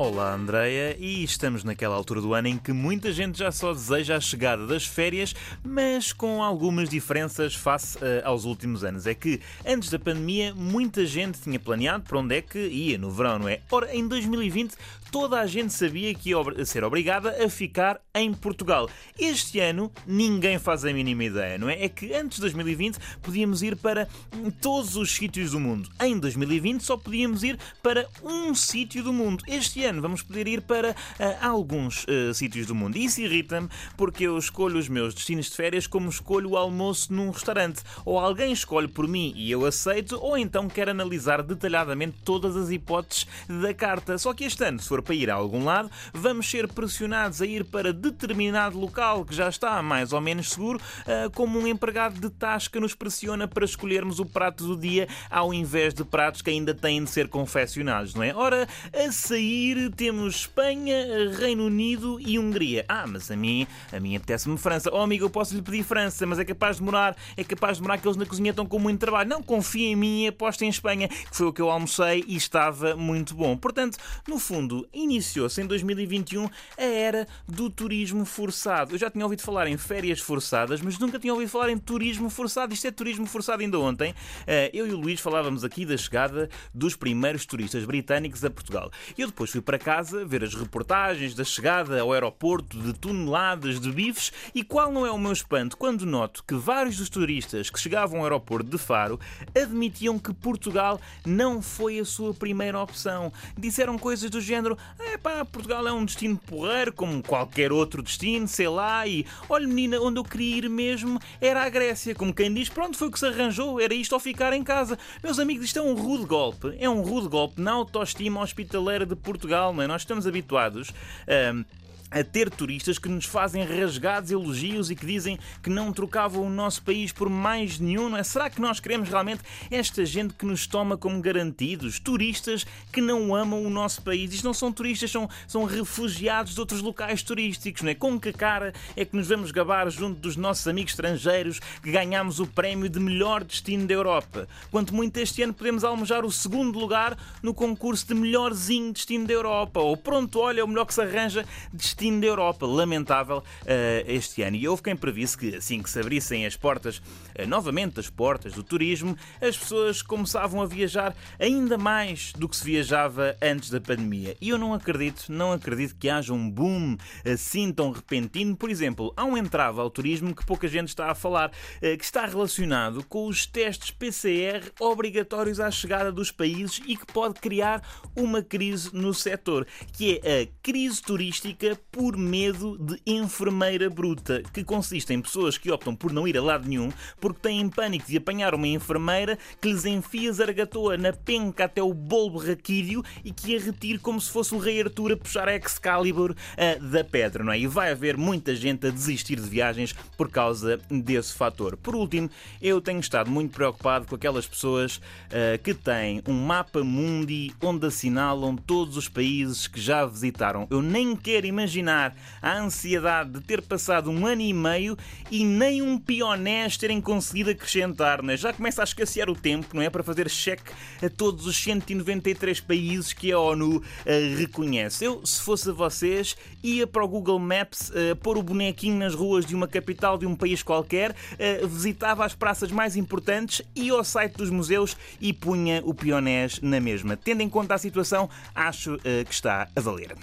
Olá, Andreia, e estamos naquela altura do ano em que muita gente já só deseja a chegada das férias, mas com algumas diferenças face uh, aos últimos anos. É que antes da pandemia, muita gente tinha planeado para onde é que ia no verão, não é? Ora, em 2020, toda a gente sabia que ia ser obrigada a ficar em Portugal. Este ano, ninguém faz a mínima ideia, não é? É que antes de 2020 podíamos ir para todos os sítios do mundo. Em 2020 só podíamos ir para um sítio do mundo. Este ano vamos poder ir para uh, alguns uh, sítios do mundo. E isso irrita-me porque eu escolho os meus destinos de férias como escolho o almoço num restaurante. Ou alguém escolhe por mim e eu aceito, ou então quer analisar detalhadamente todas as hipóteses da carta. Só que este ano, se for para ir a algum lado, vamos ser pressionados a ir para determinado local que já está mais ou menos seguro, uh, como um empregado de tasca nos pressiona para escolhermos o prato do dia ao invés de pratos que ainda têm de ser confeccionados, não é? Ora, a sair temos Espanha, Reino Unido e Hungria. Ah, mas a mim, a mim apetece-me França. Oh, amigo, eu posso lhe pedir França, mas é capaz de demorar, é capaz de demorar que eles na cozinha estão com muito trabalho. Não, confia em mim e aposta em Espanha, que foi o que eu almocei e estava muito bom. Portanto, no fundo, iniciou-se em 2021 a era do turismo forçado. Eu já tinha ouvido falar em férias forçadas, mas nunca tinha ouvido falar em turismo forçado. Isto é turismo forçado ainda ontem. Eh, eu e o Luís falávamos aqui da chegada dos primeiros turistas britânicos a Portugal. Eu depois fui para casa ver as reportagens da chegada ao aeroporto de toneladas de bifes e qual não é o meu espanto quando noto que vários dos turistas que chegavam ao aeroporto de Faro admitiam que Portugal não foi a sua primeira opção. Disseram coisas do género: é pá, Portugal é um destino porreiro como qualquer outro destino, sei lá, e olha menina, onde eu queria ir mesmo era a Grécia. Como quem diz, pronto, foi o que se arranjou, era isto ou ficar em casa. Meus amigos, isto é um rude golpe, é um rude golpe na autoestima hospitaleira de Portugal não é? Nós estamos habituados a a ter turistas que nos fazem rasgados elogios e que dizem que não trocavam o nosso país por mais nenhum, não é? Será que nós queremos realmente esta gente que nos toma como garantidos? Turistas que não amam o nosso país. Isto não são turistas, são, são refugiados de outros locais turísticos, não é? Com que cara é que nos vamos gabar junto dos nossos amigos estrangeiros que ganhamos o prémio de melhor destino da Europa? Quanto muito este ano podemos almejar o segundo lugar no concurso de melhorzinho destino da Europa. Ou pronto, olha, o melhor que se arranja destino destino da Europa. Lamentável uh, este ano. E houve quem previsse que, assim que se abrissem as portas, uh, novamente as portas do turismo, as pessoas começavam a viajar ainda mais do que se viajava antes da pandemia. E eu não acredito, não acredito que haja um boom assim tão repentino. Por exemplo, há um entrave ao turismo que pouca gente está a falar, uh, que está relacionado com os testes PCR obrigatórios à chegada dos países e que pode criar uma crise no setor, que é a crise turística por medo de enfermeira bruta, que consiste em pessoas que optam por não ir a lado nenhum porque têm pânico de apanhar uma enfermeira que lhes enfia zargatoa na penca até o bolbo raquídeo e que a retire como se fosse o rei Arthur a puxar a Excalibur uh, da pedra, não é? E vai haver muita gente a desistir de viagens por causa desse fator. Por último, eu tenho estado muito preocupado com aquelas pessoas uh, que têm um mapa mundi onde assinalam todos os países que já visitaram. Eu nem quero imaginar imaginar a ansiedade de ter passado um ano e meio e nem um pionés terem conseguido acrescentar, não é? Já começa a escassear o tempo, não é? Para fazer cheque a todos os 193 países que a ONU uh, reconhece. Eu, se fosse a vocês, ia para o Google Maps uh, pôr o bonequinho nas ruas de uma capital de um país qualquer, uh, visitava as praças mais importantes, ia ao site dos museus e punha o pionés na mesma. Tendo em conta a situação, acho que está a valer.